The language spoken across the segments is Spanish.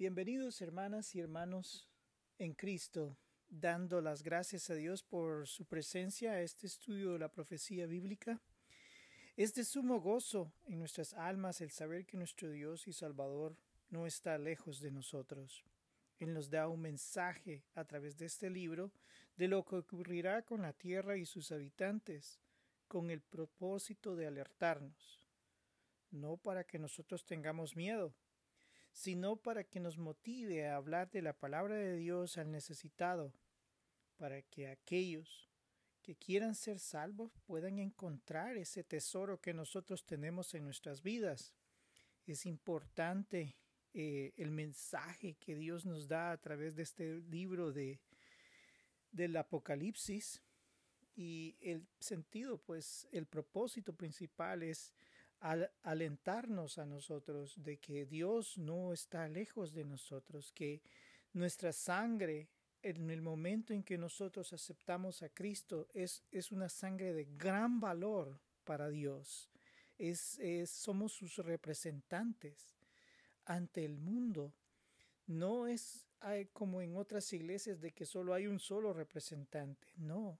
Bienvenidos hermanas y hermanos en Cristo, dando las gracias a Dios por su presencia a este estudio de la profecía bíblica. Es de sumo gozo en nuestras almas el saber que nuestro Dios y Salvador no está lejos de nosotros. Él nos da un mensaje a través de este libro de lo que ocurrirá con la tierra y sus habitantes, con el propósito de alertarnos, no para que nosotros tengamos miedo, sino para que nos motive a hablar de la palabra de Dios al necesitado, para que aquellos que quieran ser salvos puedan encontrar ese tesoro que nosotros tenemos en nuestras vidas. Es importante eh, el mensaje que Dios nos da a través de este libro de del Apocalipsis y el sentido, pues el propósito principal es al alentarnos a nosotros de que Dios no está lejos de nosotros, que nuestra sangre en el momento en que nosotros aceptamos a Cristo es, es una sangre de gran valor para Dios. Es, es, somos sus representantes ante el mundo. No es como en otras iglesias de que solo hay un solo representante. No,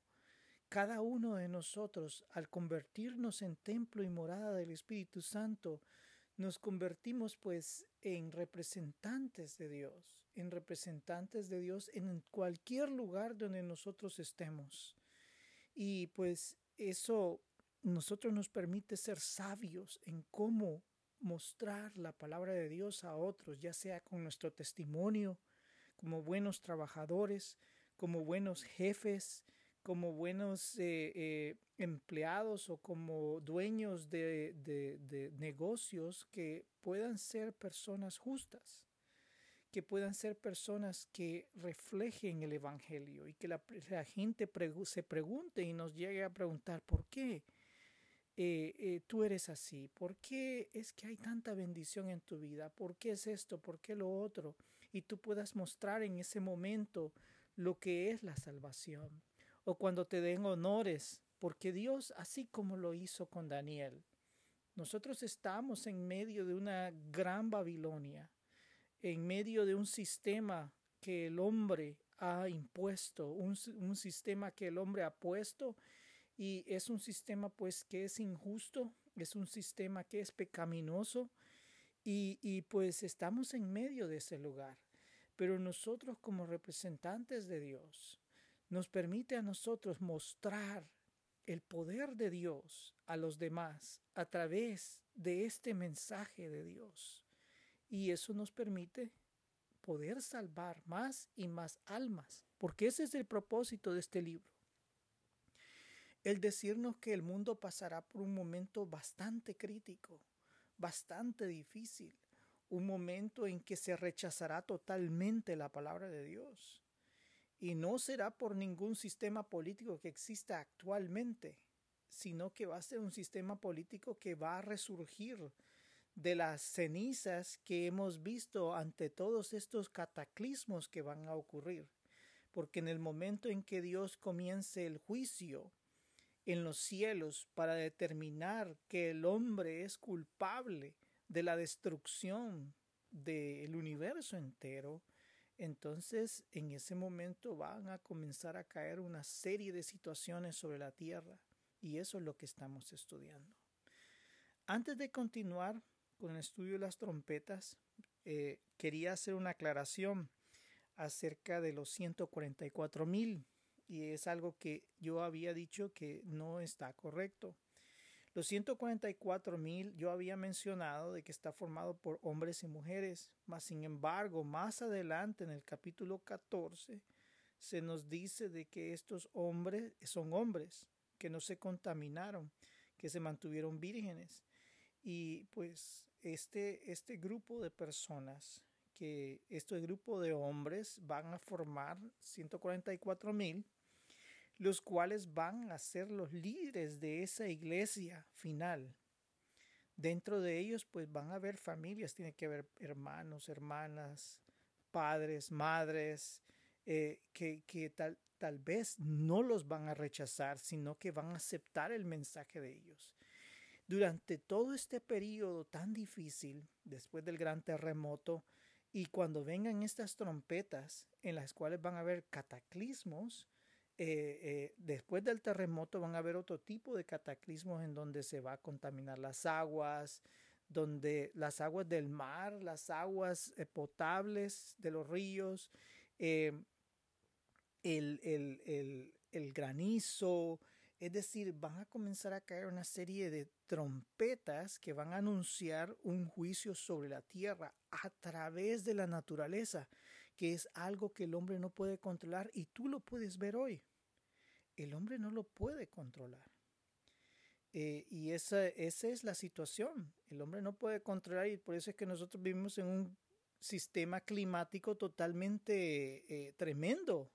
cada uno de nosotros, al convertirnos en templo y morada del Espíritu Santo, nos convertimos pues en representantes de Dios, en representantes de Dios en cualquier lugar donde nosotros estemos. Y pues eso nosotros nos permite ser sabios en cómo mostrar la palabra de Dios a otros, ya sea con nuestro testimonio, como buenos trabajadores, como buenos jefes, como buenos eh, eh, empleados o como dueños de, de, negocios que puedan ser personas justas, que puedan ser personas que reflejen el Evangelio y que la, gente se pregunte y nos llegue a preguntar por qué eh, tú eres así, por qué es que hay tanta bendición en tu vida, por qué es esto, por qué lo otro, y tú puedas mostrar en ese momento lo que es la salvación o cuando te den honores, porque Dios, así como lo hizo con Daniel, nosotros estamos en medio de una gran Babilonia, en medio de un sistema que el hombre ha impuesto, un, sistema que el hombre ha puesto y es un sistema pues que es injusto, es un sistema que es pecaminoso y pues estamos en medio de ese lugar. Pero nosotros como representantes de Dios, nos permite a nosotros mostrar el poder de Dios a los demás a través de este mensaje de Dios. Y eso nos permite poder salvar más y más almas, porque ese es el propósito de este libro. El decirnos que el mundo pasará por un momento bastante crítico, bastante difícil, un momento en que se rechazará totalmente la palabra de Dios y no será por ningún sistema político que exista actualmente, sino que va a ser un sistema político que va a resurgir de las cenizas que hemos visto ante todos estos cataclismos que van a ocurrir. Porque en el momento en que Dios comience el juicio en los cielos para determinar que el hombre es culpable de la destrucción del universo entero, entonces en ese momento van a comenzar a caer una serie de situaciones sobre la tierra y eso es lo que estamos estudiando. Antes de continuar con el estudio de las trompetas, eh, quería hacer una aclaración acerca de los 144 mil y es algo que yo había dicho que no está correcto. Los 144 mil yo había mencionado de que está formado por hombres y mujeres, mas sin embargo, más adelante en el capítulo 14 se nos dice de que estos hombres son hombres que no se contaminaron, que se mantuvieron vírgenes. Y pues este, este grupo de personas, que este grupo de hombres van a formar 144 mil, los cuales van a ser los líderes de esa iglesia final. Dentro de ellos pues van a haber familias, tiene que haber hermanos, hermanas, padres, madres, eh, que, que tal, tal vez no los van a rechazar, sino que van a aceptar el mensaje de ellos. Durante todo este periodo tan difícil, después del gran terremoto, Y cuando vengan estas trompetas en las cuales van a haber cataclismos, eh, eh, después del terremoto van a haber otro tipo de cataclismos en donde se va a contaminar las aguas, donde las aguas del mar, las aguas eh, potables de los ríos, el, el, el, granizo, es decir, van a comenzar a caer una serie de trompetas que van a anunciar un juicio sobre la tierra a través de la naturaleza, que es algo que el hombre no puede controlar y tú lo puedes ver hoy el hombre no lo puede controlar. Eh, y esa, esa es la situación. El hombre no puede controlar y por eso es que nosotros vivimos en un sistema climático totalmente eh, tremendo.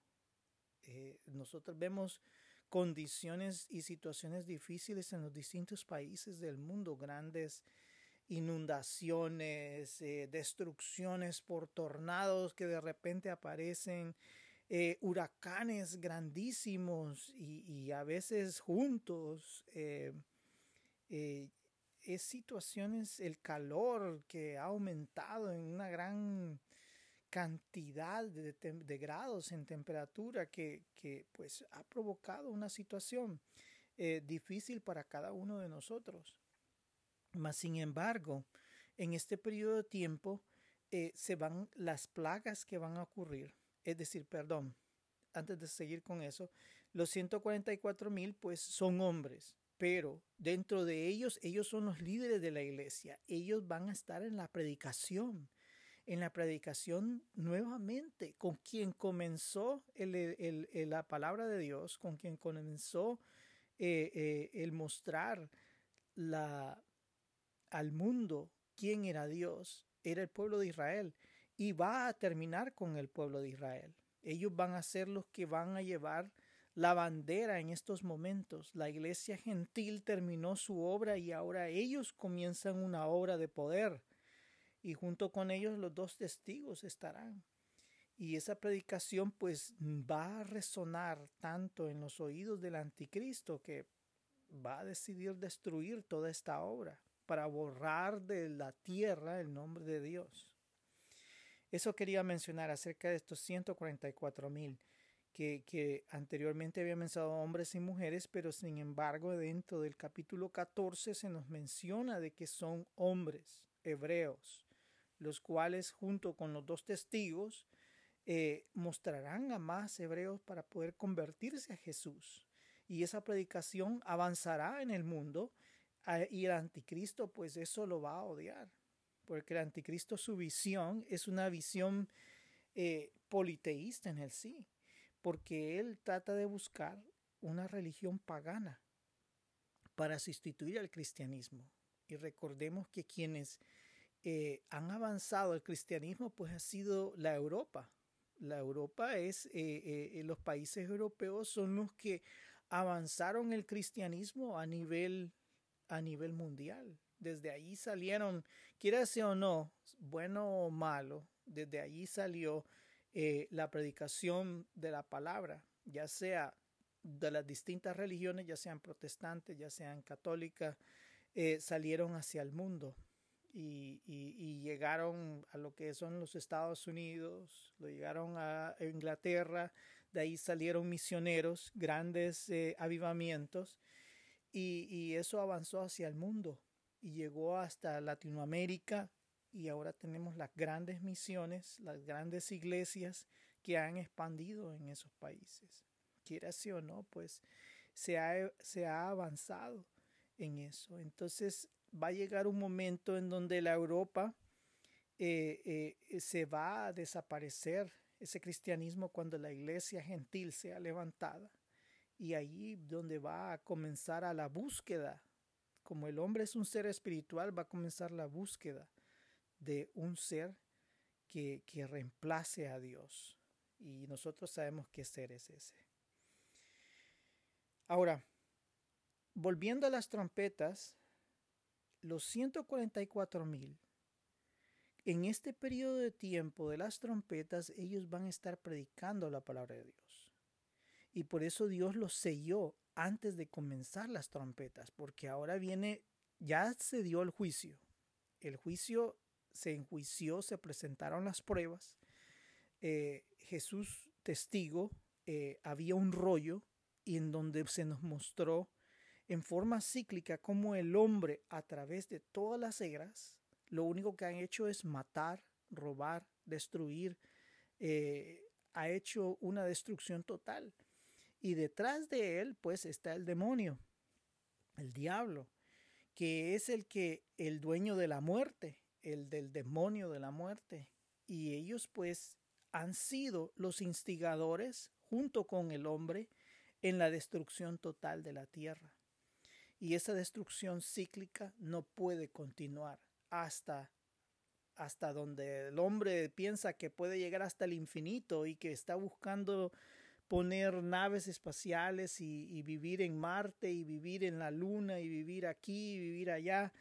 Eh, nosotros vemos condiciones y situaciones difíciles en los distintos países del mundo, grandes inundaciones, destrucciones por tornados que de repente aparecen, eh, huracanes grandísimos y, a veces juntos. Eh, eh, es situaciones, el calor que ha aumentado en una gran cantidad de, grados en temperatura que, pues ha provocado una situación difícil para cada uno de nosotros. Mas, sin embargo, en este periodo de tiempo se van las plagas que van a ocurrir es decir, perdón, antes de seguir con eso, los 144 mil pues son hombres, pero dentro de ellos, ellos son los líderes de la iglesia, ellos van a estar en la predicación, en la predicación nuevamente, con quien comenzó la palabra de Dios, con quien comenzó eh, eh, el mostrar la, al mundo quién era Dios, era el pueblo de Israel y va a terminar con el pueblo de Israel. Ellos van a ser los que van a llevar la bandera en estos momentos. La iglesia gentil terminó su obra y ahora ellos comienzan una obra de poder. Y junto con ellos los dos testigos estarán. Y esa predicación pues va a resonar tanto en los oídos del anticristo que va a decidir destruir toda esta obra para borrar de la tierra el nombre de Dios. Eso quería mencionar acerca de estos 144 mil que, anteriormente había mencionado hombres y mujeres, pero sin embargo dentro del capítulo 14 se nos menciona de que son hombres hebreos, los cuales junto con los dos testigos eh, mostrarán a más hebreos para poder convertirse a Jesús. Y esa predicación avanzará en el mundo y el anticristo pues eso lo va a odiar porque el anticristo su visión es una visión eh, politeísta en el sí, porque él trata de buscar una religión pagana para sustituir al cristianismo. Y recordemos que quienes eh, han avanzado el cristianismo pues ha sido la Europa. La Europa es, eh, los países europeos son los que avanzaron el cristianismo a nivel, a nivel mundial. Desde allí salieron, quiera sea o no, bueno o malo, desde allí salió eh, la predicación de la palabra, ya sea de las distintas religiones, ya sean protestantes, ya sean católicas, eh, salieron hacia el mundo y, llegaron a lo que son los Estados Unidos, lo llegaron a Inglaterra, de ahí salieron misioneros, grandes eh, avivamientos y, eso avanzó hacia el mundo y llegó hasta Latinoamérica y ahora tenemos las grandes misiones, las grandes iglesias que han expandido en esos países. Quiera sí o no, pues se ha, se ha avanzado en eso. Entonces va a llegar un momento en donde la Europa eh, eh, se va a desaparecer ese cristianismo cuando la iglesia gentil sea levantada y allí donde va a comenzar a la búsqueda como el hombre es un ser espiritual, va a comenzar la búsqueda de un ser que, que reemplace a Dios. Y nosotros sabemos qué ser es ese. Ahora, volviendo a las trompetas, los 144 mil, en este periodo de tiempo de las trompetas, ellos van a estar predicando la palabra de Dios. Y por eso Dios los selló antes de comenzar las trompetas, porque ahora viene, ya se dio el juicio. El juicio se enjuició, se presentaron las pruebas. Eh, Jesús, testigo, eh, había un rollo y en donde se nos mostró en forma cíclica cómo el hombre a través de todas las eras lo único que han hecho es matar, robar, destruir, eh, ha hecho una destrucción total. Y detrás de él pues está el demonio, el diablo, que es el que el dueño de la muerte, el del demonio de la muerte. Y ellos pues han sido los instigadores junto con el hombre en la destrucción total de la tierra. Y esa destrucción cíclica no puede continuar hasta hasta donde el hombre piensa que puede llegar hasta el infinito y que está buscando poner naves espaciales y, vivir en Marte y vivir en la Luna y vivir aquí y vivir allá,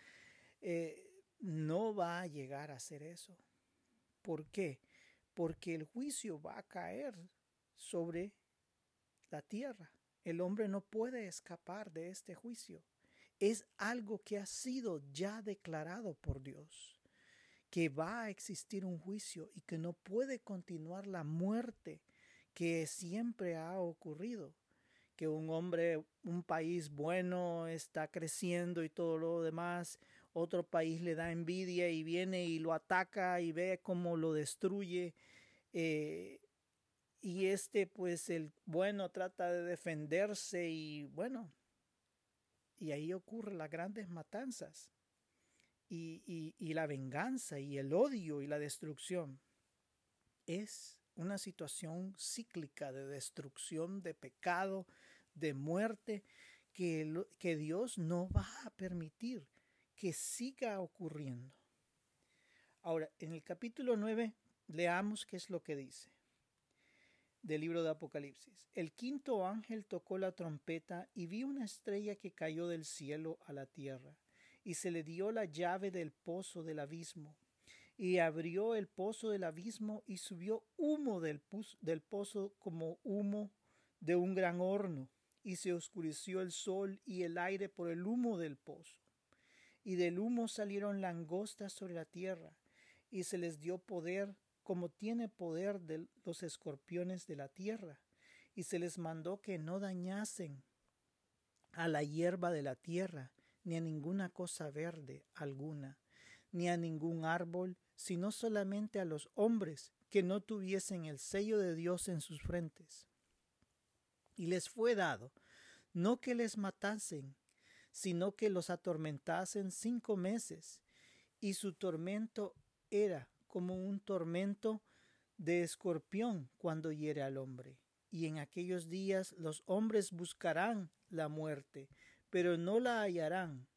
eh, no va a llegar a hacer eso. ¿Por qué? Porque el juicio va a caer sobre la tierra. El hombre no puede escapar de este juicio. Es algo que ha sido ya declarado por Dios, que va a existir un juicio y que no puede continuar la muerte que siempre ha ocurrido que un hombre, un país bueno está creciendo y todo lo demás, otro país le da envidia y viene y lo ataca y ve cómo lo destruye. Eh, y este, pues el bueno trata de defenderse y bueno, y ahí ocurren las grandes matanzas y, y la venganza y el odio y la destrucción. Es una situación cíclica de destrucción, de pecado, de muerte, que, que Dios no va a permitir que siga ocurriendo. Ahora, en el capítulo 9, leamos qué es lo que dice del libro de Apocalipsis. El quinto ángel tocó la trompeta y vi una estrella que cayó del cielo a la tierra, y se le dio la llave del pozo del abismo y abrió el pozo del abismo y subió humo del, del pozo como humo de un gran horno, y se oscureció el sol y el aire por el humo del pozo. Y del humo salieron langostas sobre la tierra, y se les dio poder como tiene poder de los escorpiones de la tierra, y se les mandó que no dañasen a la hierba de la tierra, ni a ninguna cosa verde alguna, ni a ningún árbol, sino solamente a los hombres que no tuviesen el sello de Dios en sus frentes. Y les fue dado no que les matasen, sino que los atormentasen cinco meses, y su tormento era como un tormento de escorpión cuando hiere al hombre. Y en aquellos días los hombres buscarán la muerte, pero no la hallarán,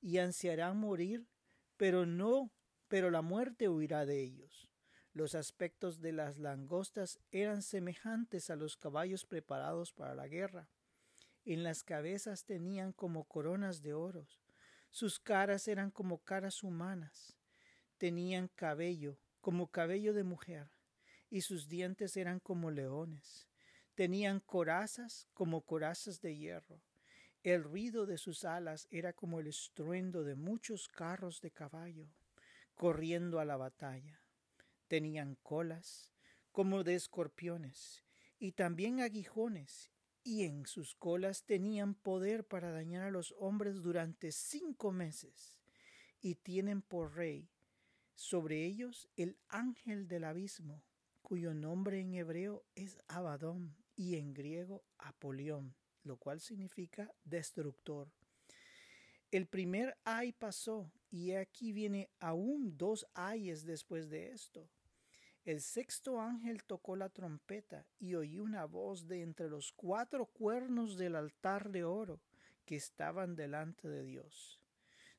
y ansiarán morir, pero no pero la muerte huirá de ellos. Los aspectos de las langostas eran semejantes a los caballos preparados para la guerra. En las cabezas tenían como coronas de oros. Sus caras eran como caras humanas. Tenían cabello como cabello de mujer, y sus dientes eran como leones. Tenían corazas como corazas de hierro. El ruido de sus alas era como el estruendo de muchos carros de caballo corriendo a la batalla. Tenían colas como de escorpiones y también aguijones, y en sus colas tenían poder para dañar a los hombres durante cinco meses, y tienen por rey sobre ellos el ángel del abismo, cuyo nombre en hebreo es Abadón y en griego Apolión, lo cual significa destructor. El primer ay pasó, y aquí viene aún dos ayes después de esto. El sexto ángel tocó la trompeta y oí una voz de entre los cuatro cuernos del altar de oro que estaban delante de Dios,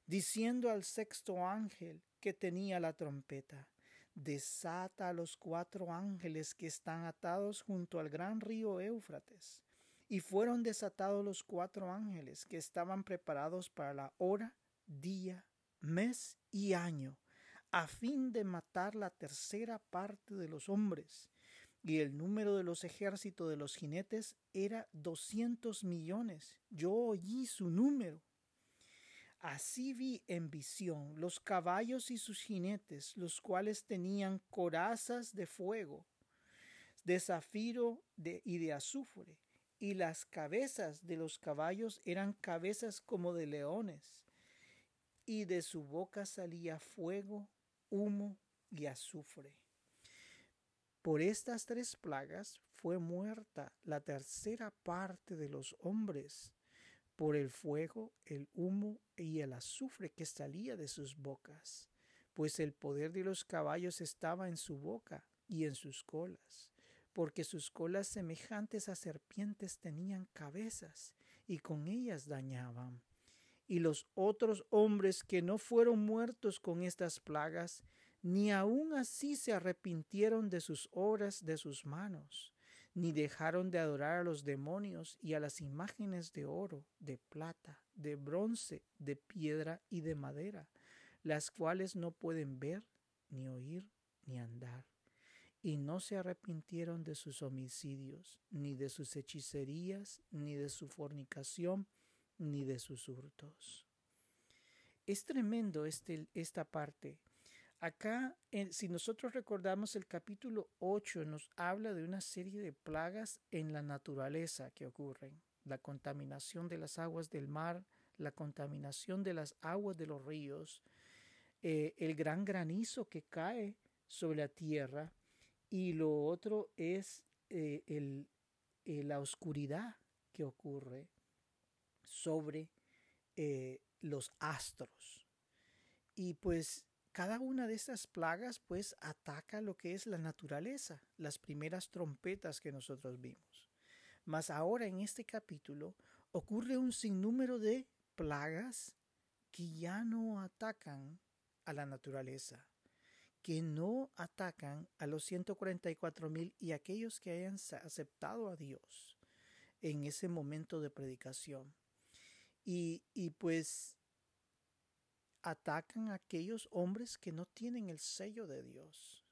diciendo al sexto ángel que tenía la trompeta, desata a los cuatro ángeles que están atados junto al gran río Éufrates y fueron desatados los cuatro ángeles que estaban preparados para la hora, día, mes y año, a fin de matar la tercera parte de los hombres. Y el número de los ejércitos de los jinetes era doscientos millones. Yo oí su número. Así vi en visión los caballos y sus jinetes, los cuales tenían corazas de fuego, de zafiro y de azufre, y las cabezas de los caballos eran cabezas como de leones, y de su boca salía fuego, humo y azufre. Por estas tres plagas fue muerta la tercera parte de los hombres, por el fuego, el humo y el azufre que salía de sus bocas, pues el poder de los caballos estaba en su boca y en sus colas, porque sus colas semejantes a serpientes tenían cabezas, y con ellas dañaban. Y los otros hombres que no fueron muertos con estas plagas, ni aun así se arrepintieron de sus obras de sus manos, ni dejaron de adorar a los demonios y a las imágenes de oro, de plata, de bronce, de piedra y de madera, las cuales no pueden ver, ni oír, ni andar. Y no se arrepintieron de sus homicidios, ni de sus hechicerías, ni de su fornicación, ni de sus hurtos. Es tremendo este, esta parte Acá, si nosotros recordamos el capítulo 8, nos habla de una serie de plagas en la naturaleza que ocurren. La contaminación de las aguas del mar, la contaminación de las aguas de los ríos, eh, el gran granizo que cae sobre la tierra y lo otro es eh, el, eh, la oscuridad que ocurre sobre los astros. Y pues cada una de estas plagas pues ataca lo que es la naturaleza, las primeras trompetas que nosotros vimos. Mas ahora en este capítulo ocurre un sinnúmero de plagas que ya no atacan a la naturaleza, que no atacan a los 144 mil y aquellos que hayan aceptado a Dios en ese momento de predicación. Y, y pues atacan a aquellos hombres que no tienen el sello de Dios,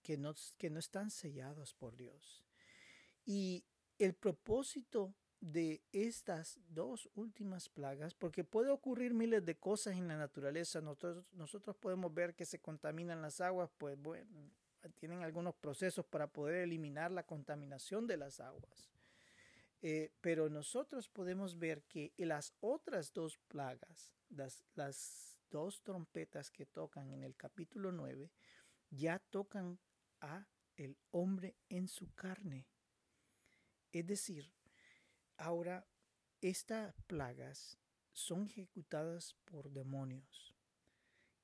que no, que no están sellados por Dios. Y el propósito de estas dos últimas plagas, porque puede ocurrir miles de cosas en la naturaleza, nosotros, nosotros podemos ver que se contaminan las aguas, pues bueno, tienen algunos procesos para poder eliminar la contaminación de las aguas. Eh, pero nosotros podemos ver que las otras dos plagas, las, las dos trompetas que tocan en el capítulo 9 ya tocan a el hombre en su carne. Es decir, ahora estas plagas son ejecutadas por demonios.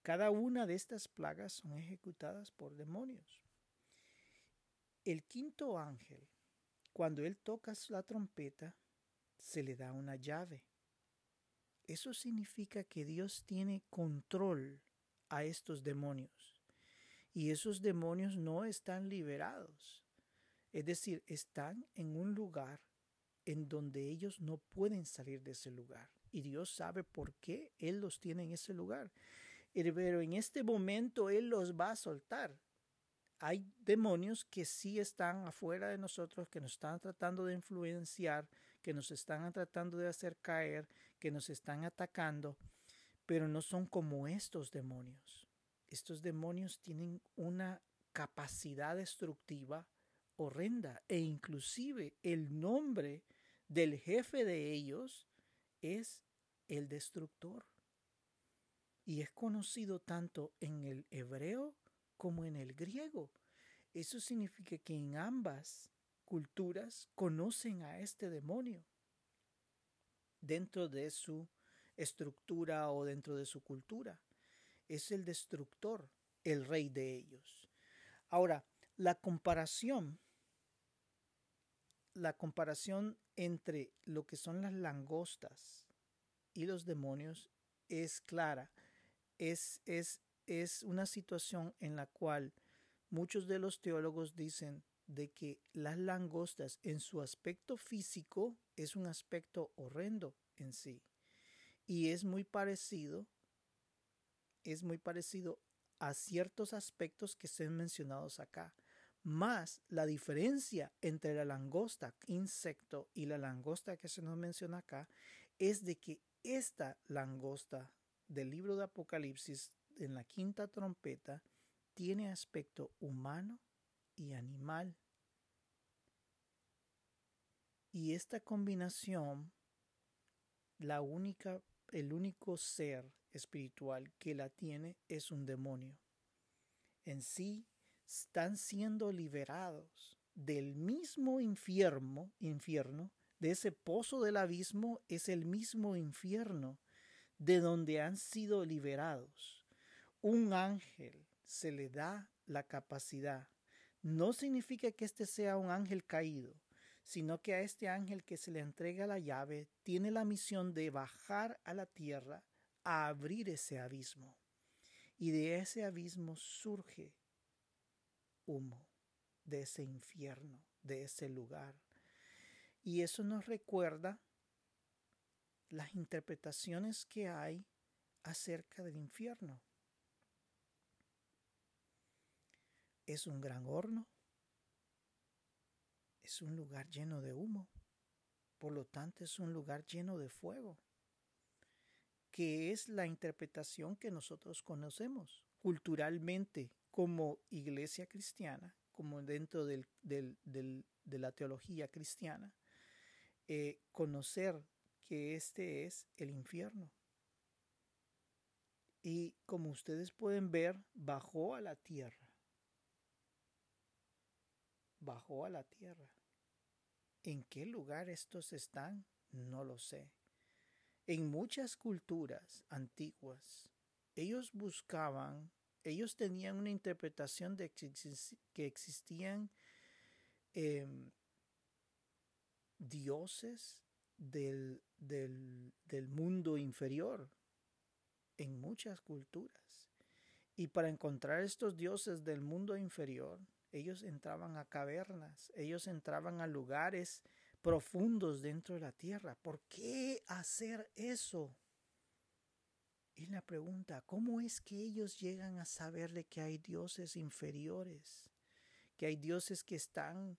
Cada una de estas plagas son ejecutadas por demonios. El quinto ángel, cuando él toca la trompeta, se le da una llave. Eso significa que Dios tiene control a estos demonios. Y esos demonios no están liberados. Es decir, están en un lugar en donde ellos no pueden salir de ese lugar. Y Dios sabe por qué Él los tiene en ese lugar. Pero en este momento Él los va a soltar. Hay demonios que sí están afuera de nosotros, que nos están tratando de influenciar, que nos están tratando de hacer caer, que nos están atacando, pero no son como estos demonios. Estos demonios tienen una capacidad destructiva horrenda e inclusive el nombre del jefe de ellos es el destructor. Y es conocido tanto en el hebreo como en el griego. Eso significa que en ambas culturas conocen a este demonio dentro de su estructura o dentro de su cultura. Es el destructor, el rey de ellos. Ahora, la comparación, la comparación entre lo que son las langostas y los demonios es clara. Es, es, es una situación en la cual muchos de los teólogos dicen de que las langostas en su aspecto físico es un aspecto horrendo en sí. Y es muy parecido, es muy parecido a ciertos aspectos que son mencionados acá. Más la diferencia entre la langosta insecto y la langosta que se nos menciona acá es de que esta langosta del libro de Apocalipsis en la quinta trompeta tiene aspecto humano y animal. Y esta combinación, la única, el único ser espiritual que la tiene es un demonio. En sí están siendo liberados del mismo infierno, infierno, de ese pozo del abismo es el mismo infierno de donde han sido liberados. Un ángel se le da la capacidad. No significa que este sea un ángel caído, sino que a este ángel que se le entrega la llave tiene la misión de bajar a la tierra a abrir ese abismo. Y de ese abismo surge humo, de ese infierno, de ese lugar. Y eso nos recuerda las interpretaciones que hay acerca del infierno. Es un gran horno, es un lugar lleno de humo, por lo tanto es un lugar lleno de fuego, que es la interpretación que nosotros conocemos culturalmente como iglesia cristiana, como dentro del, de la teología cristiana. Eh, conocer que este es el infierno. Y como ustedes pueden ver, bajó a la tierra. Bajó a la tierra. ¿En qué lugar estos están? No lo sé. En muchas culturas antiguas, ellos buscaban, ellos tenían una interpretación de que existían em, dioses del, del, mundo inferior en muchas culturas. Y para encontrar estos dioses del mundo inferior, ellos entraban a cavernas, ellos entraban a lugares profundos dentro de la tierra. ¿Por qué hacer eso? Y la pregunta, ¿cómo es que ellos llegan a saber de que hay dioses inferiores? Que hay dioses que están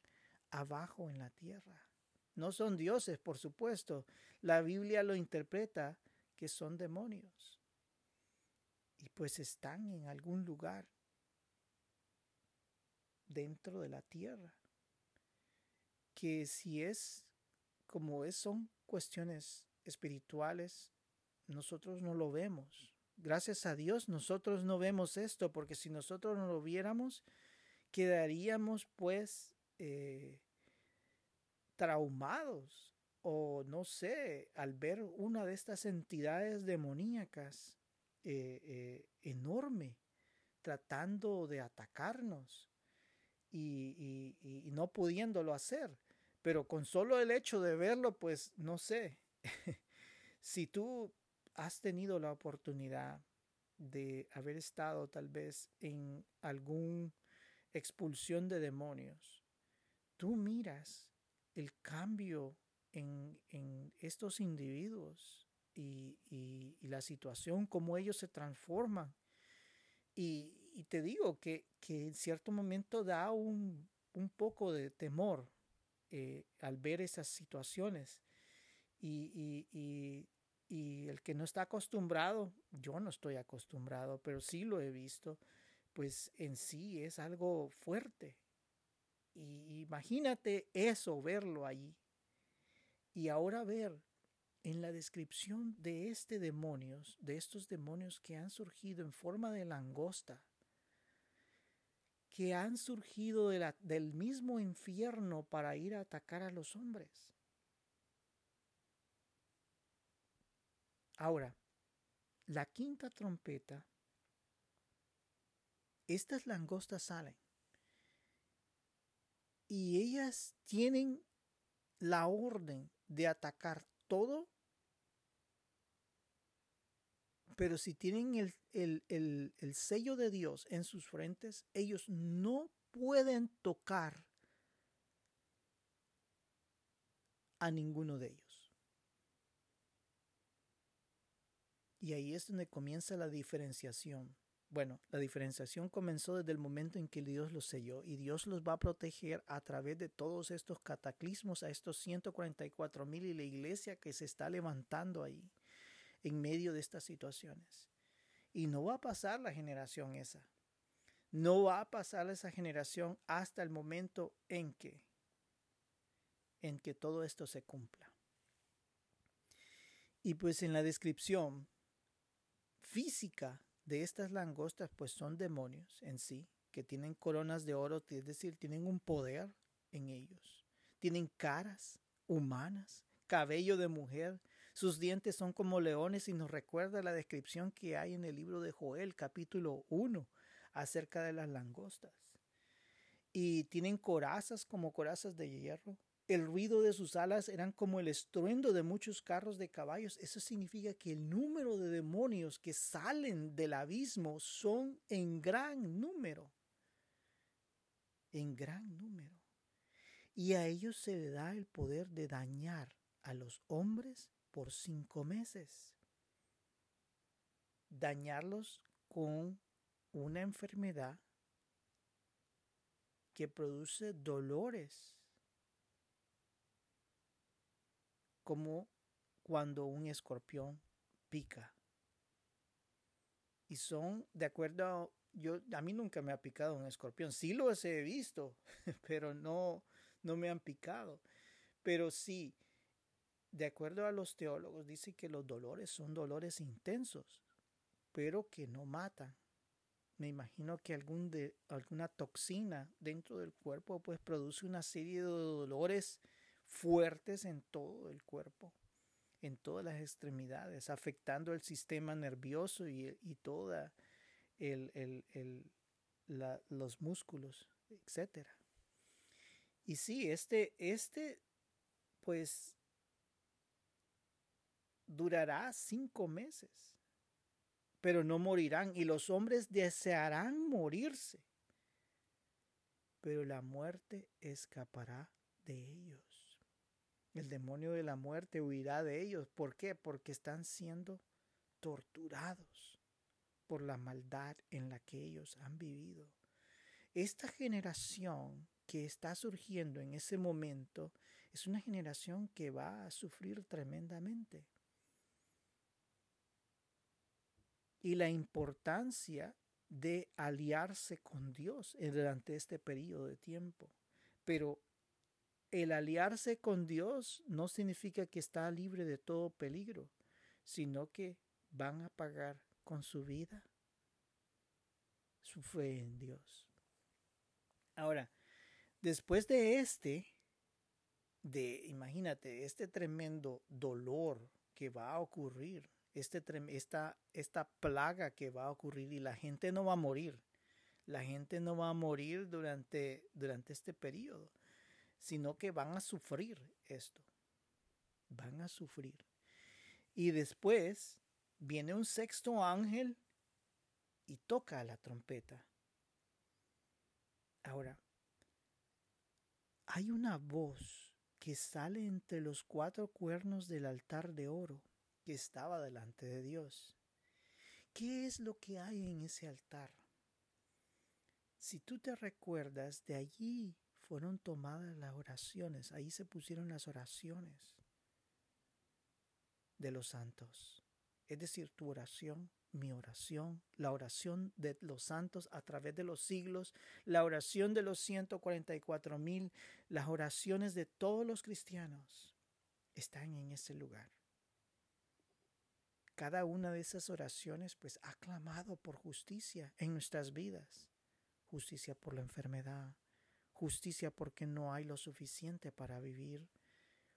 abajo en la tierra. No son dioses, por supuesto. La Biblia lo interpreta que son demonios. Y pues están en algún lugar dentro de la tierra. Que si es como es, son cuestiones espirituales, nosotros no lo vemos. Gracias a Dios nosotros no vemos esto, porque si nosotros no lo viéramos, quedaríamos pues eh, traumados o no sé, al ver una de estas entidades demoníacas eh, eh, enorme tratando de atacarnos y, y, no pudiéndolo hacer. Pero con solo el hecho de verlo, pues no sé, si tú has tenido la oportunidad de haber estado tal vez en algún expulsión de demonios, tú miras el cambio en, estos individuos y, la situación, cómo ellos se transforman. Y, te digo que, en cierto momento da un, poco de temor eh, al ver esas situaciones. Y, y, el que no está acostumbrado, yo no estoy acostumbrado, pero sí lo he visto, pues en sí es algo fuerte. Y imagínate eso, verlo allí. Y ahora ver en la descripción de este demonios, de estos demonios que han surgido en forma de langosta, que han surgido del mismo infierno para ir a atacar a los hombres. Ahora, la quinta trompeta, estas langostas salen y ellas tienen la orden de atacar todo, pero si tienen el, el, sello de Dios en sus frentes, ellos no pueden tocar a ninguno de ellos. Y ahí es donde comienza la diferenciación. Bueno, la diferenciación comenzó desde el momento en que Dios los selló y Dios los va a proteger a través de todos estos cataclismos a estos 144 mil y la iglesia que se está levantando ahí. en medio de estas situaciones. Y no va a pasar la generación esa. No va a pasar esa generación hasta el momento en que en que todo esto se cumpla. Y pues en la descripción física de estas langostas pues son demonios en sí, que tienen coronas de oro, es decir, tienen un poder en ellos. Tienen caras humanas, cabello de mujer, sus dientes son como leones y nos recuerda la descripción que hay en el libro de Joel, capítulo 1, acerca de las langostas. Y tienen corazas como corazas de hierro. El ruido de sus alas eran como el estruendo de muchos carros de caballos. Eso significa que el número de demonios que salen del abismo son en gran número. En gran número. Y a ellos se le da el poder de dañar a los hombres por cinco meses. Dañarlos con una enfermedad que produce dolores, como cuando un escorpión pica. Y son, de acuerdo a, yo, a mí nunca me ha picado un escorpión, sí los he visto, pero no, no me han picado. Pero sí, de acuerdo a los teólogos, dice que los dolores son dolores intensos, pero que no matan. Me imagino que algún de, alguna toxina dentro del cuerpo pues produce una serie de dolores fuertes en todo el cuerpo, en todas las extremidades, afectando el sistema nervioso y, y toda el, el, el, los músculos, etc. Y sí, este, este, pues durará cinco meses, pero no morirán y los hombres desearán morirse, pero la muerte escapará de ellos. El demonio de la muerte huirá de ellos. ¿Por qué? Porque están siendo torturados por la maldad en la que ellos han vivido. Esta generación que está surgiendo en ese momento es una generación que va a sufrir tremendamente. y la importancia de aliarse con Dios durante este periodo de tiempo. Pero el aliarse con Dios no significa que está libre de todo peligro, sino que van a pagar con su vida su fe en Dios. Ahora, después de este, de, imagínate, este tremendo dolor que va a ocurrir este, esta, esta plaga que va a ocurrir y la gente no va a morir. La gente no va a morir durante, durante este periodo, sino que van a sufrir esto. Van a sufrir. Y después viene un sexto ángel y toca la trompeta. Ahora, hay una voz que sale entre los cuatro cuernos del altar de oro que estaba delante de Dios. ¿Qué es lo que hay en ese altar? Si tú te recuerdas, de allí fueron tomadas las oraciones, ahí se pusieron las oraciones de los santos. Es decir, tu oración, mi oración, la oración de los santos a través de los siglos, la oración de los 144 mil, las oraciones de todos los cristianos están en ese lugar cada una de esas oraciones pues ha clamado por justicia en nuestras vidas. Justicia por la enfermedad, justicia porque no hay lo suficiente para vivir,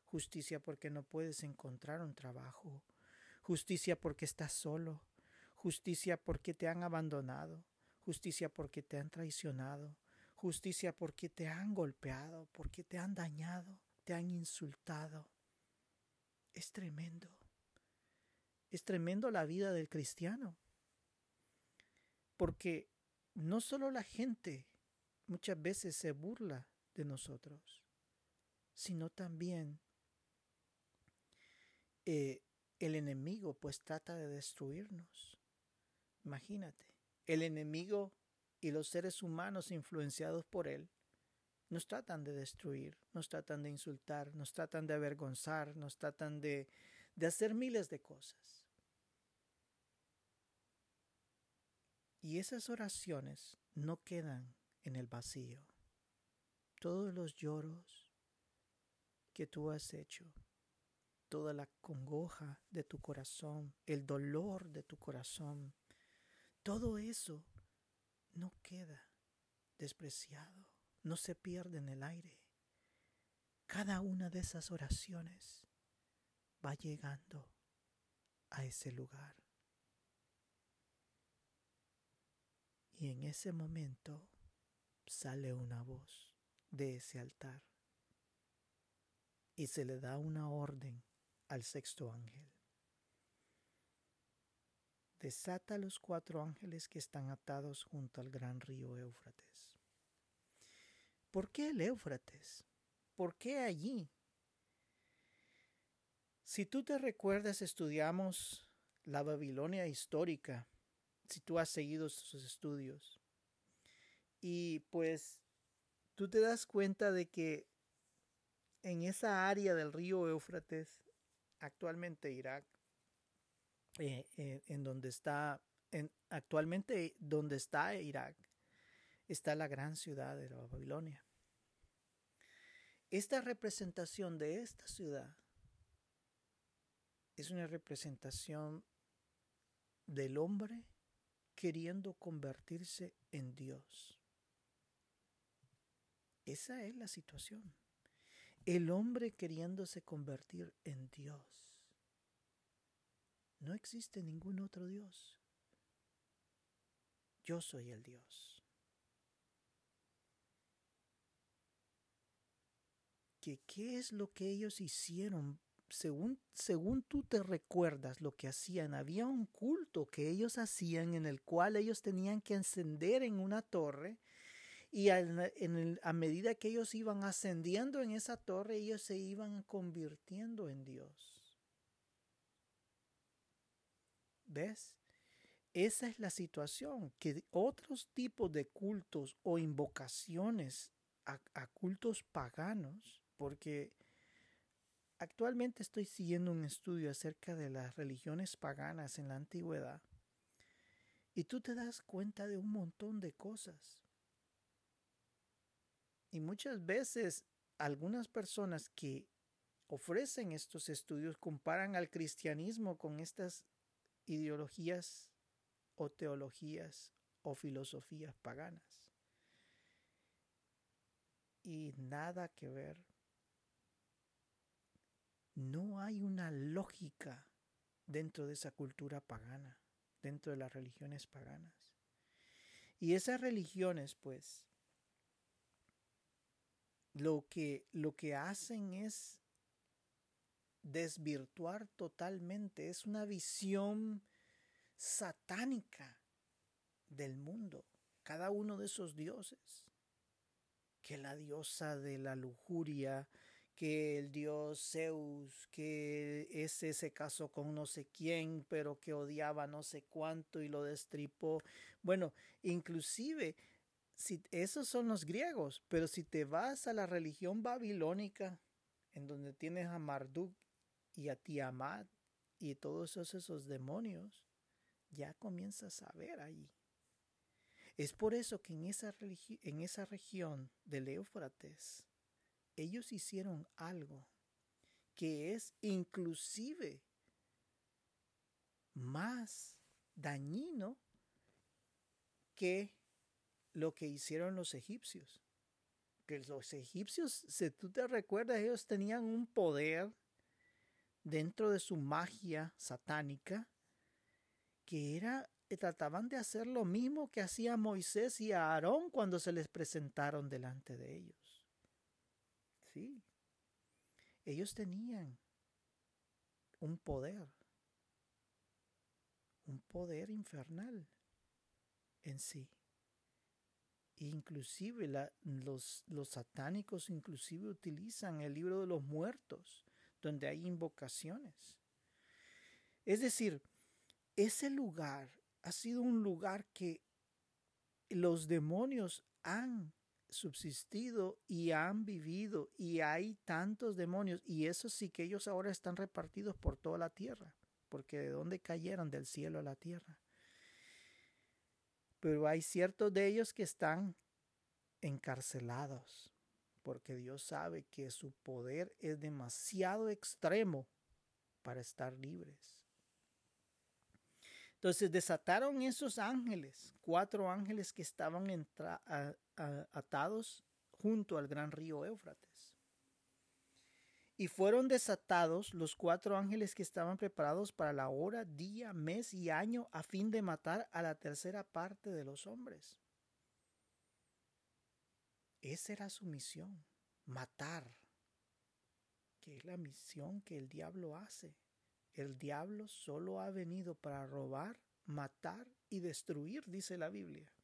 justicia porque no puedes encontrar un trabajo, justicia porque estás solo, justicia porque te han abandonado, justicia porque te han traicionado, justicia porque te han golpeado, porque te han dañado, te han insultado. Es tremendo. Es tremendo la vida del cristiano. Porque no solo la gente muchas veces se burla de nosotros, sino también eh, el enemigo pues trata de destruirnos. Imagínate, el enemigo y los seres humanos influenciados por él nos tratan de destruir, nos tratan de insultar, nos tratan de avergonzar, nos tratan de, de hacer miles de cosas. Y esas oraciones no quedan en el vacío. Todos los lloros que tú has hecho, toda la congoja de tu corazón, el dolor de tu corazón, todo eso no queda despreciado, no se pierde en el aire. Cada una de esas oraciones va llegando a ese lugar. Y en ese momento sale una voz de ese altar y se le da una orden al sexto ángel. Desata los cuatro ángeles que están atados junto al gran río Éufrates. ¿Por qué el Éufrates? ¿Por qué allí? Si tú te recuerdas, estudiamos la Babilonia histórica, si tú has seguido sus estudios. Y pues tú te das cuenta de que en esa área del río Éufrates, actualmente Irak, eh, eh, en donde está, en, actualmente donde está Irak, está la gran ciudad de la Babilonia. Esta representación de esta ciudad es una representación del hombre queriendo convertirse en Dios. Esa es la situación. El hombre queriéndose convertir en Dios. No existe ningún otro Dios. Yo soy el Dios. ¿Qué, ¿Qué es lo que ellos hicieron? Según, según tú te recuerdas lo que hacían, había un culto que ellos hacían en el cual ellos tenían que encender en una torre y a, medida que ellos iban ascendiendo en esa torre, ellos se iban convirtiendo en Dios. ¿Ves? Esa es la situación, que otros tipos de cultos o invocaciones a, cultos paganos, porque actualmente estoy siguiendo un estudio acerca de las religiones paganas en la antigüedad, y tú te das cuenta de un montón de cosas. Y muchas veces algunas personas que ofrecen estos estudios comparan al cristianismo con estas ideologías o teologías o filosofías paganas. Y nada que ver. No hay una lógica dentro de esa cultura pagana, dentro de las religiones paganas. Y esas religiones, pues, lo que, lo que hacen es desvirtuar totalmente. Es una visión satánica del mundo. Cada uno de esos dioses. Que la diosa de la lujuria, que el dios Zeus, que ese se casó con no sé quién, pero que odiaba no sé cuánto y lo destripó. Bueno, inclusive, si, esos son los griegos, pero si te vas a la religión babilónica, en donde tienes a Marduk y a Tiamat y todos esos, demonios, ya comienzas a ver allí. Es por eso que en esa, en esa región del Éufrates, ellos hicieron algo que es inclusive más dañino que lo que hicieron los egipcios. Que los egipcios, si tú te recuerdas, ellos tenían un poder dentro de su magia satánica, que era, eh, trataban de hacer lo mismo que hacía Moisés y Aarón cuando se les presentaron delante de ellos. Sí, ellos tenían un poder, un poder infernal en sí. Inclusive los, los satánicos inclusive utilizan el libro de los muertos donde hay invocaciones. Es decir, ese lugar ha sido un lugar que los demonios han subsistido y han vivido y hay tantos demonios y eso sí que ellos ahora están repartidos por toda la tierra, porque de dónde cayeron del cielo a la tierra. Pero hay ciertos de ellos que están encarcelados, porque Dios sabe que su poder es demasiado extremo para estar libres. Entonces desataron esos ángeles, cuatro ángeles que estaban atados junto al gran río Éufrates. Y fueron desatados los cuatro ángeles que estaban preparados para la hora, día, mes y año a fin de matar a la tercera parte de los hombres. Esa era su misión, matar, que es la misión que el diablo hace. El diablo solo ha venido para robar, matar y destruir, dice la Biblia.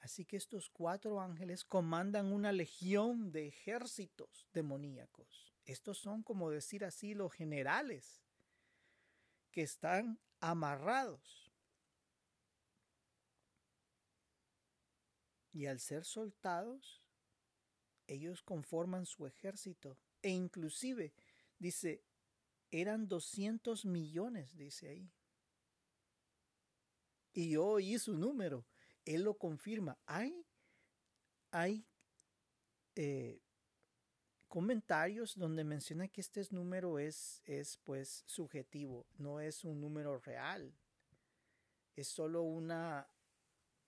Así que estos cuatro ángeles comandan una legión de ejércitos demoníacos. Estos son, como decir así, los generales que están amarrados. Y al ser soltados, ellos conforman su ejército. E inclusive, dice, eran 200 millones, dice ahí. Y yo oí su número él lo confirma. Hay, hay eh, comentarios donde menciona que este número es, es pues subjetivo, no es un número real. Es solo una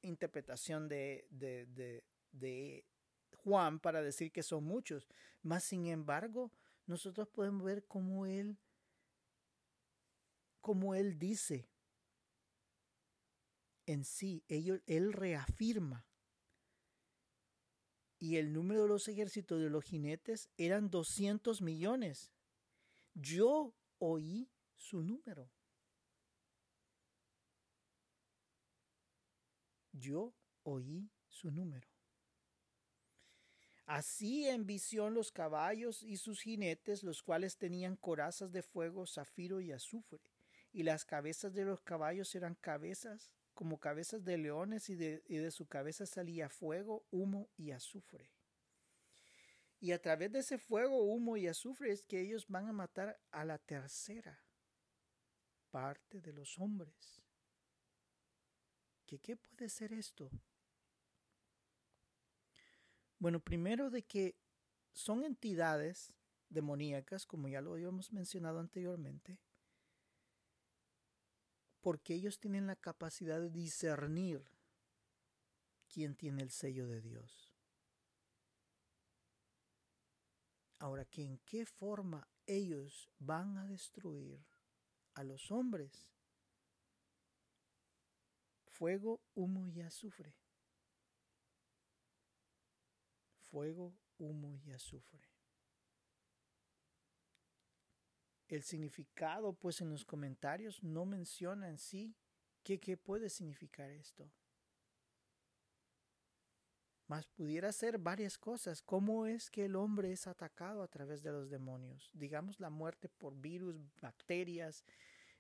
interpretación de, de, de, Juan para decir que son muchos. Mas, sin embargo, nosotros podemos ver cómo él, cómo él dice en sí, él reafirma. Y el número de los ejércitos de los jinetes eran 200 millones. Yo oí su número. Yo oí su número. Así en visión los caballos y sus jinetes, los cuales tenían corazas de fuego, zafiro y azufre, y las cabezas de los caballos eran cabezas como cabezas de leones y de, su cabeza salía fuego, humo y azufre. Y a través de ese fuego, humo y azufre es que ellos van a matar a la tercera parte de los hombres. ¿Qué, qué puede ser esto? Bueno, primero de que son entidades demoníacas, como ya lo habíamos mencionado anteriormente, porque ellos tienen la capacidad de discernir quién tiene el sello de Dios. Ahora, que en qué forma ellos van a destruir a los hombres? Fuego, humo y azufre. Fuego, humo y azufre. El significado, pues en los comentarios no menciona en sí qué, qué puede significar esto. Mas pudiera ser varias cosas. ¿Cómo es que el hombre es atacado a través de los demonios? Digamos la muerte por virus, bacterias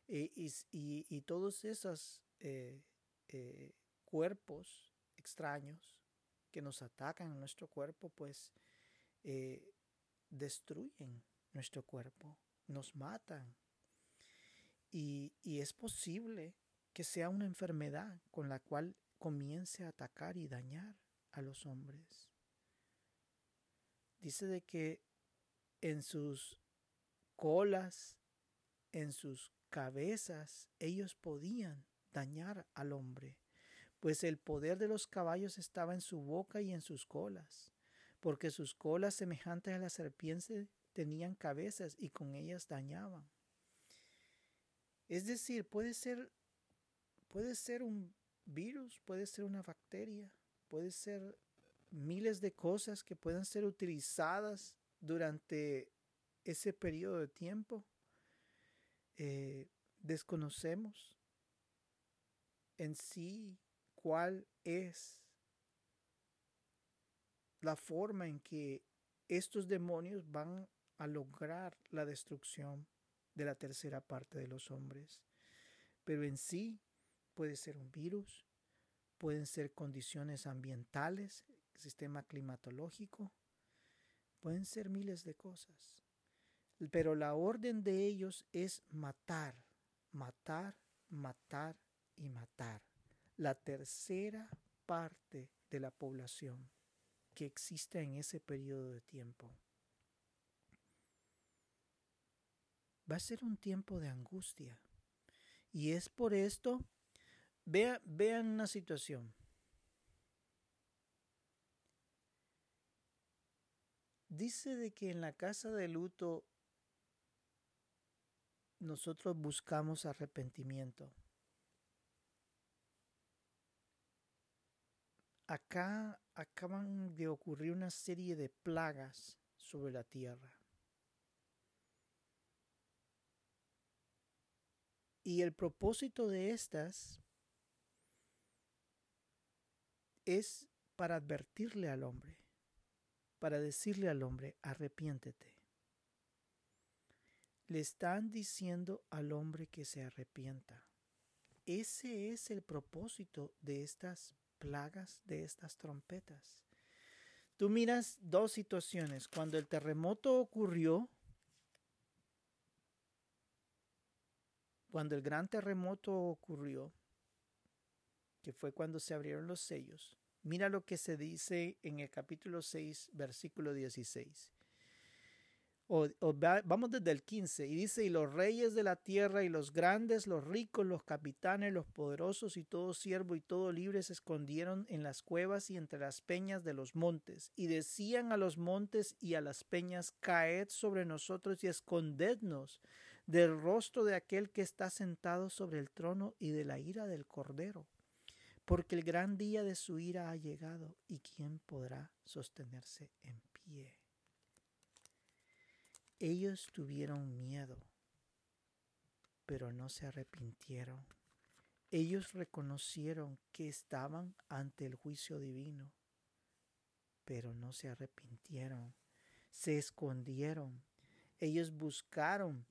eh, y, todos esos eh, eh, cuerpos extraños que nos atacan en nuestro cuerpo, pues destruyen nuestro cuerpo nos matan. Y, es posible que sea una enfermedad con la cual comience a atacar y dañar a los hombres. Dice de que en sus colas, en sus cabezas, ellos podían dañar al hombre, pues el poder de los caballos estaba en su boca y en sus colas, porque sus colas semejantes a la serpiente tenían cabezas y con ellas dañaban. Es decir, puede ser, puede ser un virus, puede ser una bacteria, puede ser miles de cosas que puedan ser utilizadas durante ese periodo de tiempo. Eh, desconocemos en sí cuál es la forma en que estos demonios van a lograr la destrucción de la tercera parte de los hombres. Pero en sí puede ser un virus, pueden ser condiciones ambientales, sistema climatológico, pueden ser miles de cosas. Pero la orden de ellos es matar, matar, matar y matar. La tercera parte de la población que existe en ese periodo de tiempo. Va a ser un tiempo de angustia. Y es por esto, vea, vean una situación. Dice de que en la casa de luto nosotros buscamos arrepentimiento. Acá acaban de ocurrir una serie de plagas sobre la tierra. Y el propósito de estas es para advertirle al hombre, para decirle al hombre, arrepiéntete. Le están diciendo al hombre que se arrepienta. Ese es el propósito de estas plagas, de estas trompetas. Tú miras dos situaciones. Cuando el terremoto ocurrió, cuando el gran terremoto ocurrió, que fue cuando se abrieron los sellos, mira lo que se dice en el capítulo 6, versículo 16 vamos desde el 15, y dice, y los reyes de la tierra, y los grandes, los ricos, los capitanes, los poderosos, y todo siervo y todo libre se escondieron en las cuevas y entre las peñas de los montes, y decían a los montes y a las peñas, caed sobre nosotros y escondednos del rostro de aquel que está sentado sobre el trono y de la ira del cordero, porque el gran día de su ira ha llegado, y quién podrá sostenerse en pie. Ellos tuvieron miedo, pero no se arrepintieron. Ellos reconocieron que estaban ante el juicio divino, pero no se arrepintieron. Se escondieron. Ellos buscaron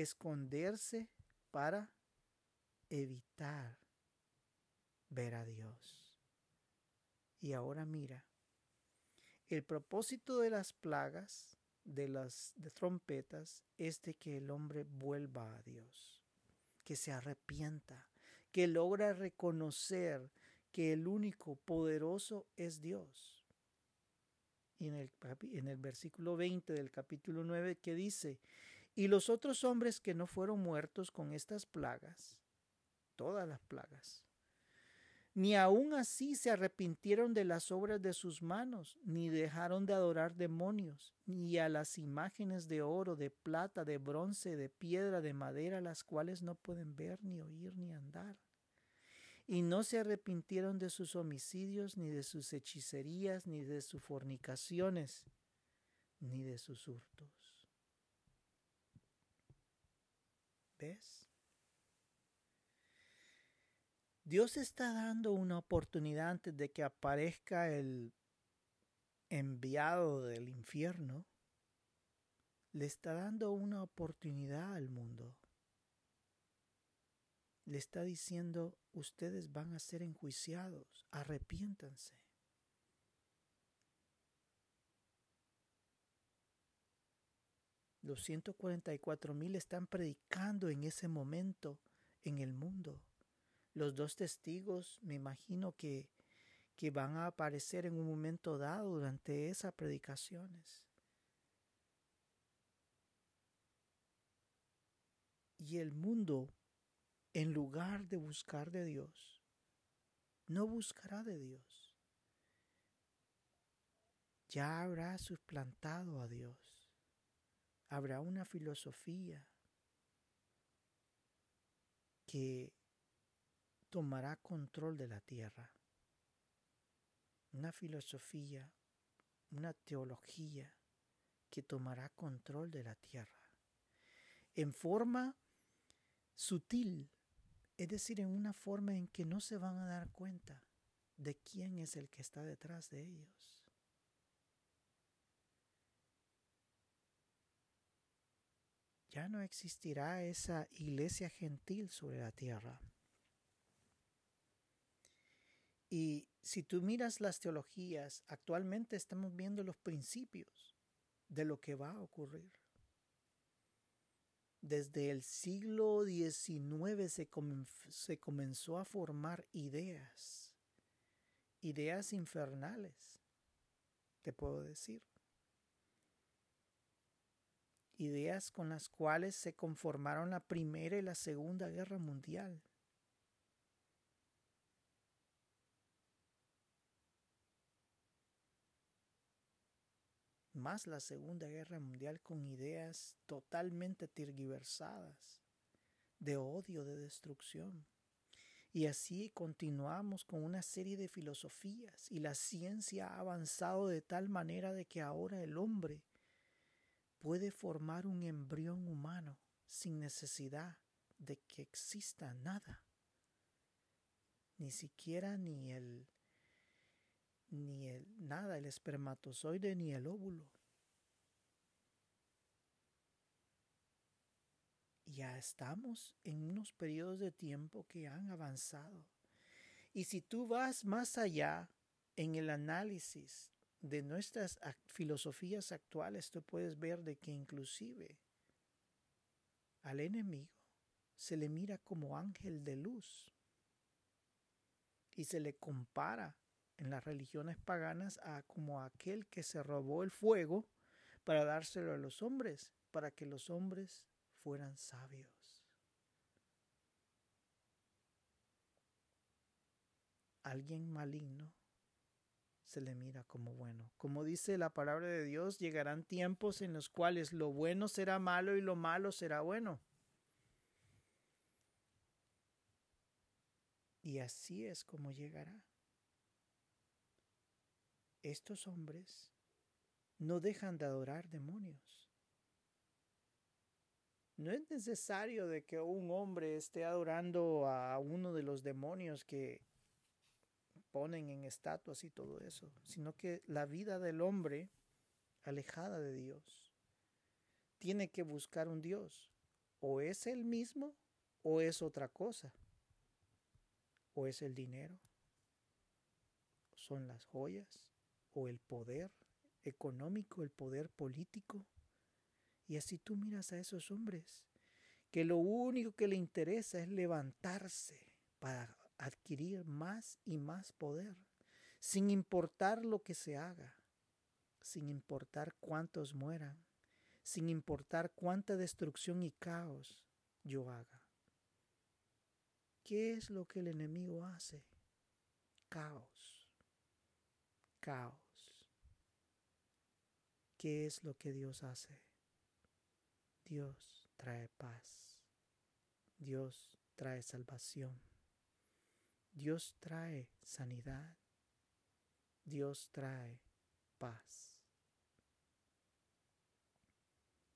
esconderse para evitar ver a Dios. Y ahora mira, el propósito de las plagas de las trompetas es de que el hombre vuelva a Dios, que se arrepienta, que logra reconocer que el único poderoso es Dios. Y en el, en el versículo 20 del capítulo 9 que dice, y los otros hombres que no fueron muertos con estas plagas, todas las plagas, ni aun así se arrepintieron de las obras de sus manos, ni dejaron de adorar demonios, ni a las imágenes de oro, de plata, de bronce, de piedra, de madera, las cuales no pueden ver, ni oír, ni andar. Y no se arrepintieron de sus homicidios, ni de sus hechicerías, ni de sus fornicaciones, ni de sus hurtos. ¿Ves? Dios está dando una oportunidad antes de que aparezca el enviado del infierno. Le está dando una oportunidad al mundo. Le está diciendo, ustedes van a ser enjuiciados, arrepiéntanse. Los 144 mil están predicando en ese momento en el mundo. Los dos testigos me imagino que, que van a aparecer en un momento dado durante esas predicaciones. Y el mundo, en lugar de buscar de Dios, no buscará de Dios. Ya habrá suplantado a Dios. Habrá una filosofía que tomará control de la tierra. Una filosofía, una teología que tomará control de la tierra. En forma sutil, es decir, en una forma en que no se van a dar cuenta de quién es el que está detrás de ellos. Ya no existirá esa iglesia gentil sobre la tierra. Y si tú miras las teologías, actualmente estamos viendo los principios de lo que va a ocurrir. Desde el siglo XIX se, se comenzó a formar ideas, ideas infernales, te puedo decir. Ideas con las cuales se conformaron la Primera y la Segunda Guerra Mundial. más la Segunda Guerra Mundial con ideas totalmente tergiversadas, de odio, de destrucción. Y así continuamos con una serie de filosofías y la ciencia ha avanzado de tal manera de que ahora el hombre puede formar un embrión humano sin necesidad de que exista nada, ni siquiera ni el ni el nada, el espermatozoide ni el óvulo. Ya estamos en unos periodos de tiempo que han avanzado. Y si tú vas más allá en el análisis de nuestras filosofías actuales, tú puedes ver de que inclusive al enemigo se le mira como ángel de luz y se le compara en las religiones paganas a como aquel que se robó el fuego para dárselo a los hombres, para que los hombres fueran sabios. Alguien maligno le mira como bueno. Como dice la palabra de Dios, llegarán tiempos en los cuales lo bueno será malo y lo malo será bueno. Y así es como llegará estos hombres no dejan de adorar demonios. No es necesario de que un hombre esté adorando a uno de los demonios que ponen en estatuas y todo eso, sino que la vida del hombre alejada de Dios tiene que buscar un Dios. O es el mismo o es otra cosa. O es el dinero. Son las joyas o el poder económico, el poder político. Y así tú miras a esos hombres que lo único que le interesa es levantarse para adquirir más y más poder, sin importar lo que se haga, sin importar cuántos mueran, sin importar cuánta destrucción y caos yo haga. ¿Qué es lo que el enemigo hace? Caos. Caos. ¿Qué es lo que Dios hace? Dios trae paz. Dios trae salvación. Dios trae sanidad. Dios trae paz.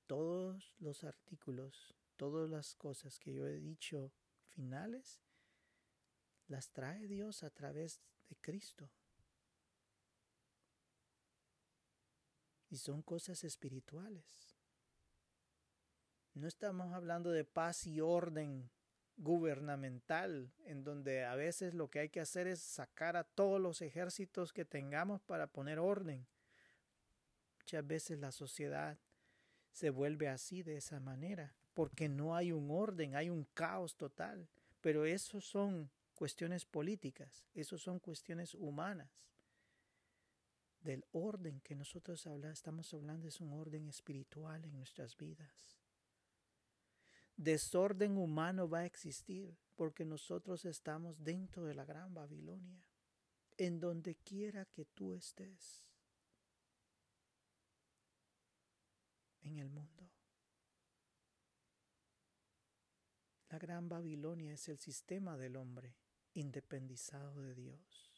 Todos los artículos, todas las cosas que yo he dicho finales, las trae Dios a través de Cristo. y son cosas espirituales. No estamos hablando de paz y orden gubernamental, en donde a veces lo que hay que hacer es sacar a todos los ejércitos que tengamos para poner orden. Muchas veces la sociedad se vuelve así de esa manera, porque no hay un orden, hay un caos total. Pero eso son cuestiones políticas, eso son cuestiones humanas del orden que nosotros estamos hablando es un orden espiritual en nuestras vidas. Desorden humano va a existir porque nosotros estamos dentro de la gran Babilonia, en donde quiera que tú estés en el mundo. La gran Babilonia es el sistema del hombre independizado de Dios.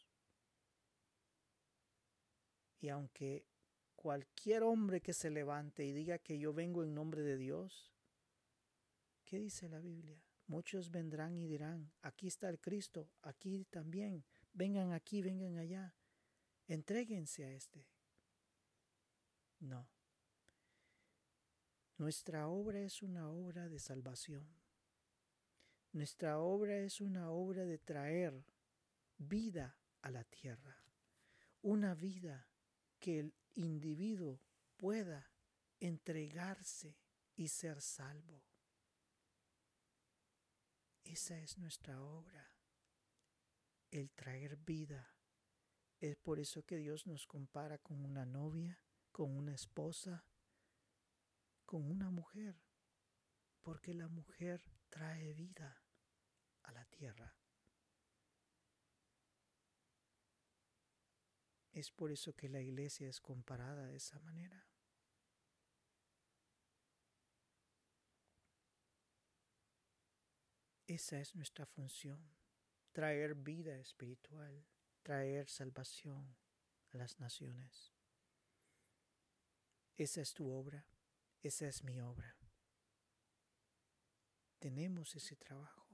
Y aunque cualquier hombre que se levante y diga que yo vengo en nombre de Dios, ¿qué dice la Biblia? Muchos vendrán y dirán, aquí está el Cristo, aquí también, vengan aquí, vengan allá, entréguense a este. No. Nuestra obra es una obra de salvación. Nuestra obra es una obra de traer vida a la tierra, una vida que el individuo pueda entregarse y ser salvo. Esa es nuestra obra, el traer vida. Es por eso que Dios nos compara con una novia, con una esposa, con una mujer, porque la mujer trae vida a la tierra. Es por eso que la iglesia es comparada de esa manera. Esa es nuestra función, traer vida espiritual, traer salvación a las naciones. Esa es tu obra, esa es mi obra. Tenemos ese trabajo.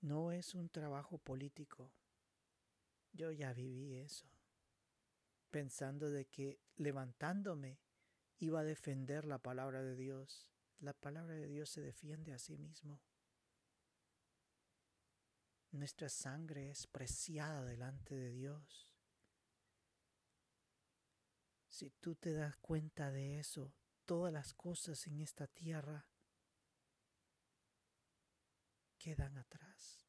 No es un trabajo político. Yo ya viví eso, pensando de que levantándome iba a defender la palabra de Dios. La palabra de Dios se defiende a sí mismo. Nuestra sangre es preciada delante de Dios. Si tú te das cuenta de eso, todas las cosas en esta tierra quedan atrás.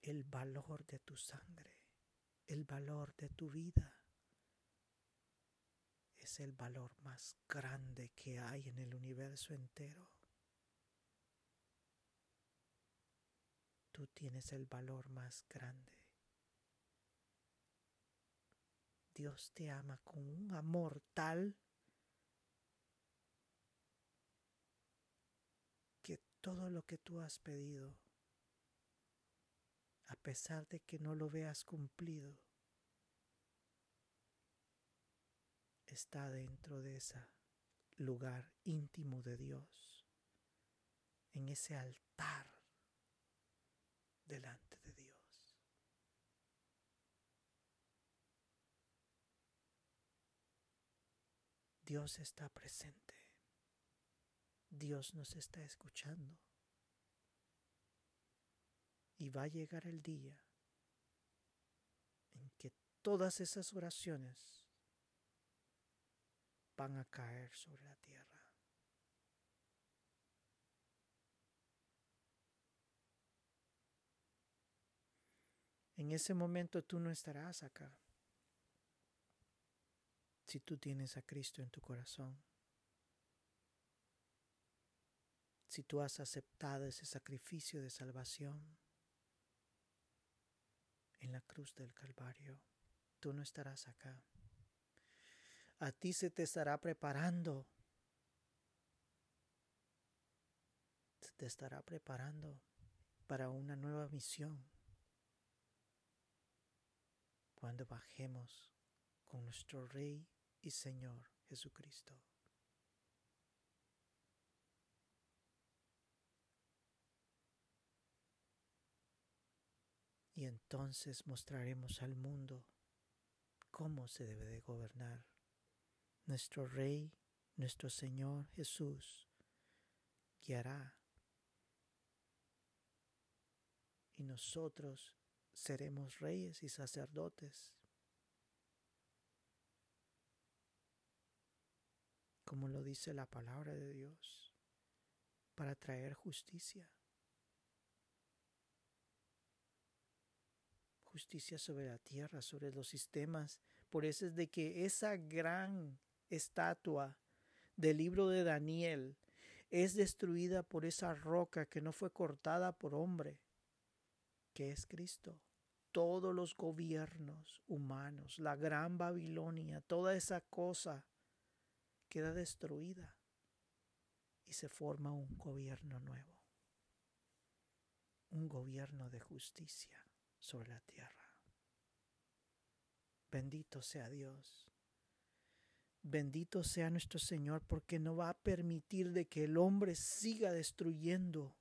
El valor de tu sangre, el valor de tu vida es el valor más grande que hay en el universo entero. Tú tienes el valor más grande. Dios te ama con un amor tal que todo lo que tú has pedido, a pesar de que no lo veas cumplido, está dentro de ese lugar íntimo de Dios, en ese altar delante de Dios. Dios está presente. Dios nos está escuchando. Y va a llegar el día en que todas esas oraciones van a caer sobre la tierra. En ese momento tú no estarás acá. Si tú tienes a Cristo en tu corazón. Si tú has aceptado ese sacrificio de salvación en la cruz del Calvario, tú no estarás acá a ti se te estará preparando. Se te estará preparando para una nueva misión. Cuando bajemos con nuestro Rey y Señor Jesucristo. Y entonces mostraremos al mundo cómo se debe de gobernar nuestro Rey, nuestro Señor Jesús, guiará. Y nosotros seremos reyes y sacerdotes. Como lo dice la palabra de Dios, para traer justicia. Justicia sobre la tierra, sobre los sistemas. Por eso es de que esa gran estatua del libro de Daniel es destruida por esa roca que no fue cortada por hombre, que es Cristo. Todos los gobiernos humanos, la gran Babilonia, toda esa cosa queda destruida y se forma un gobierno nuevo, un gobierno de justicia sobre la tierra. Bendito sea Dios. Bendito sea nuestro Señor porque no va a permitir de que el hombre siga destruyendo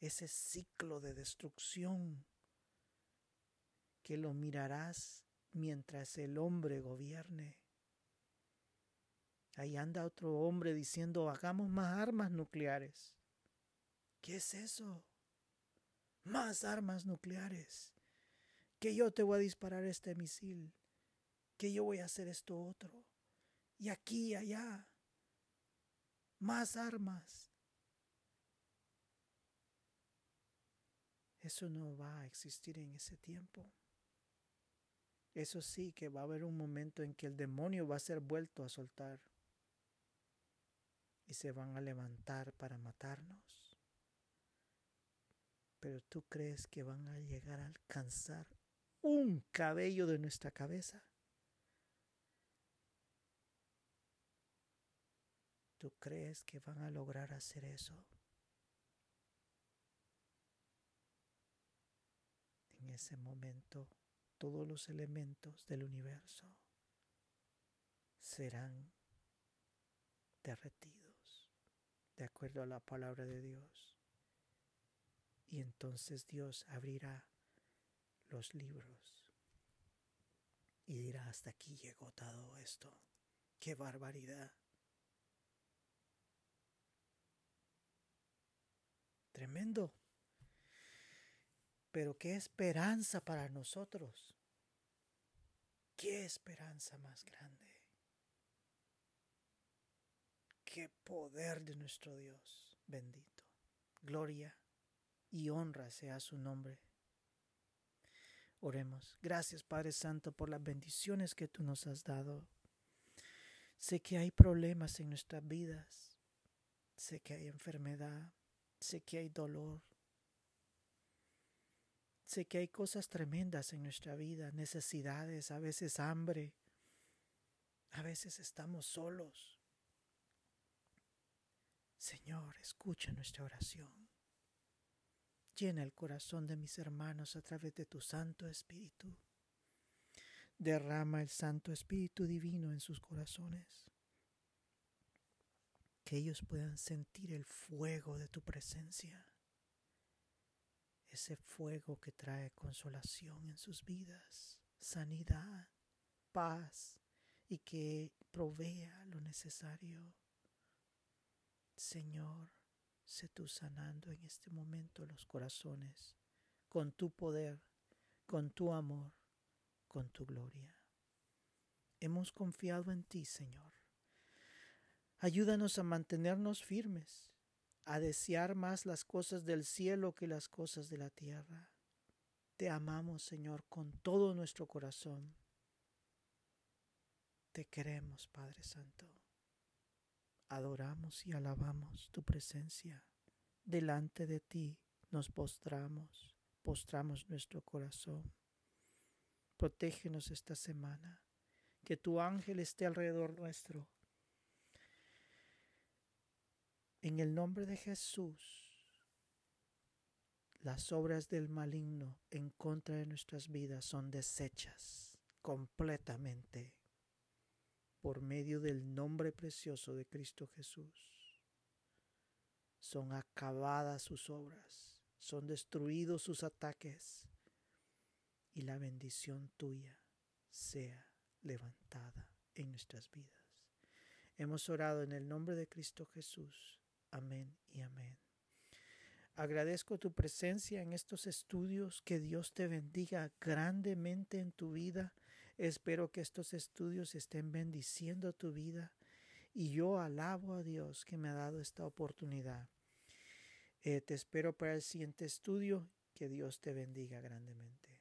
ese ciclo de destrucción que lo mirarás mientras el hombre gobierne. Ahí anda otro hombre diciendo, hagamos más armas nucleares. ¿Qué es eso? Más armas nucleares. Que yo te voy a disparar este misil que yo voy a hacer esto otro. y aquí y allá. Más armas. Eso no va a existir en ese tiempo. Eso sí que va a haber un momento en que el demonio va a ser vuelto a soltar y se van a levantar para matarnos. Pero tú crees que van a llegar a alcanzar un cabello de nuestra cabeza. ¿Tú crees que van a lograr hacer eso? En ese momento, todos los elementos del universo serán derretidos de acuerdo a la palabra de Dios. Y entonces Dios abrirá los libros y dirá, hasta aquí llegó todo esto. ¡Qué barbaridad! Tremendo. Pero qué esperanza para nosotros. Qué esperanza más grande. Qué poder de nuestro Dios bendito. Gloria y honra sea su nombre. Oremos. Gracias Padre Santo por las bendiciones que tú nos has dado. Sé que hay problemas en nuestras vidas. Sé que hay enfermedad. Sé que hay dolor. Sé que hay cosas tremendas en nuestra vida, necesidades, a veces hambre. A veces estamos solos. Señor, escucha nuestra oración. Llena el corazón de mis hermanos a través de tu Santo Espíritu. Derrama el Santo Espíritu Divino en sus corazones. Que ellos puedan sentir el fuego de tu presencia. Ese fuego que trae consolación en sus vidas, sanidad, paz y que provea lo necesario. Señor, sé tú sanando en este momento los corazones con tu poder, con tu amor, con tu gloria. Hemos confiado en ti, Señor. Ayúdanos a mantenernos firmes, a desear más las cosas del cielo que las cosas de la tierra. Te amamos, Señor, con todo nuestro corazón. Te queremos, Padre Santo adoramos y alabamos tu presencia. Delante de ti nos postramos, postramos nuestro corazón. Protégenos esta semana, que tu ángel esté alrededor nuestro. En el nombre de Jesús, las obras del maligno en contra de nuestras vidas son deshechas completamente por medio del nombre precioso de Cristo Jesús. Son acabadas sus obras, son destruidos sus ataques y la bendición tuya sea levantada en nuestras vidas. Hemos orado en el nombre de Cristo Jesús. Amén y amén. Agradezco tu presencia en estos estudios. Que Dios te bendiga grandemente en tu vida Espero que estos estudios estén bendiciendo tu vida y yo alabo a Dios que me ha dado esta oportunidad. Eh, te espero para el siguiente estudio. Que Dios te bendiga grandemente.